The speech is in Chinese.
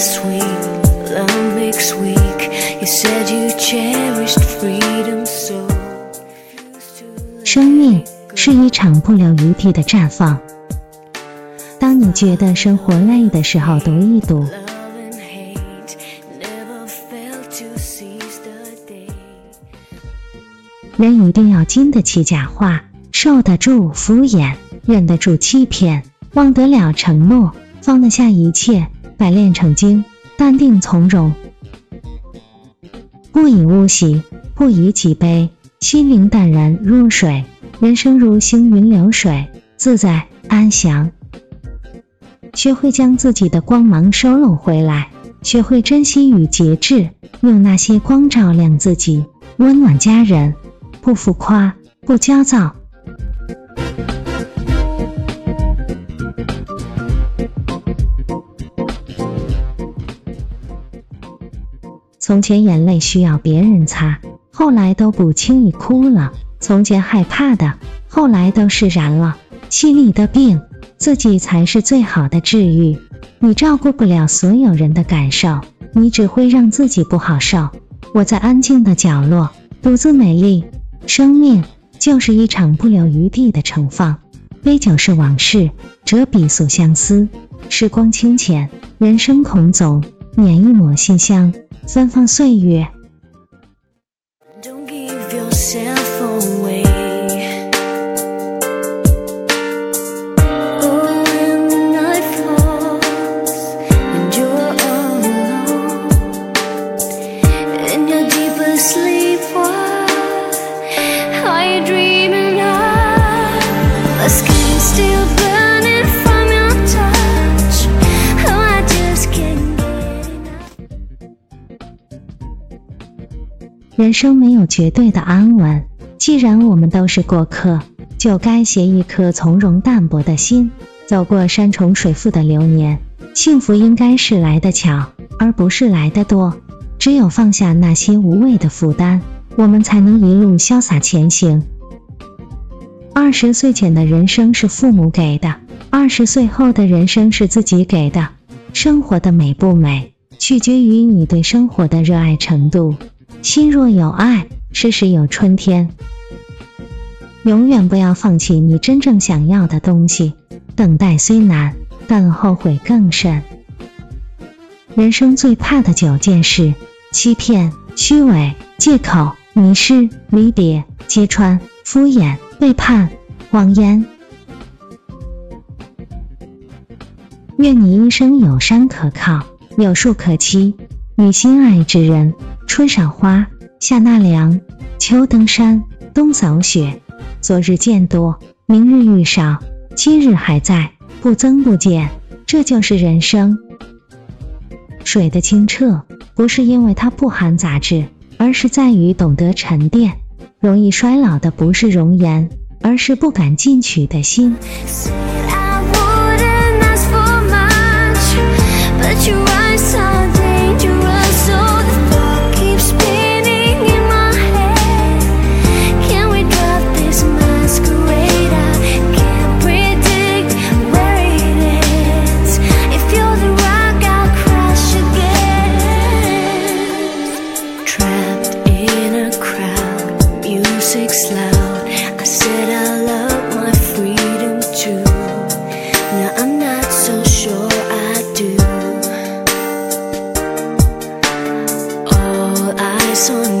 sweet, love makes weak. You said you cherished freedom so. 生命是一场不留余地的绽放。当你觉得生活累的时候，读一读。Love and hate never failed to seize the day. 人一定要经得起假话，受得住敷衍，忍得住欺骗，忘得了承诺，放得下一切，百炼成金，淡定从容。不以物喜，不以己悲，心灵淡然如水，人生如行云流水，自在安详。学会将自己的光芒收拢回来，学会珍惜与节制，用那些光照亮自己，温暖家人。不浮夸，不焦躁。从前眼泪需要别人擦，后来都不轻易哭了。从前害怕的，后来都释然了。心里的病，自己才是最好的治愈。你照顾不了所有人的感受，你只会让自己不好受。我在安静的角落，独自美丽。生命就是一场不留余地的盛放，杯酒是往事，折笔诉相思。时光清浅，人生孔总，捻一抹馨香，芬芳岁月。人生没有绝对的安稳，既然我们都是过客，就该携一颗从容淡泊的心，走过山重水复的流年。幸福应该是来得巧，而不是来得多。只有放下那些无谓的负担，我们才能一路潇洒前行。二十岁前的人生是父母给的，二十岁后的人生是自己给的。生活的美不美，取决于你对生活的热爱程度。心若有爱，事事有春天。永远不要放弃你真正想要的东西。等待虽难，但后悔更甚。人生最怕的九件事：欺骗、虚伪、借口、迷失、离别、揭穿、敷衍、背叛、谎言。愿你一生有山可靠，有树可栖，与心爱之人。春赏花，夏纳凉，秋登山，冬扫雪。昨日见多，明日遇少，今日还在，不增不减，这就是人生。水的清澈，不是因为它不含杂质，而是在于懂得沉淀。容易衰老的不是容颜，而是不敢进取的心。I wouldn't ask for much, but your sun.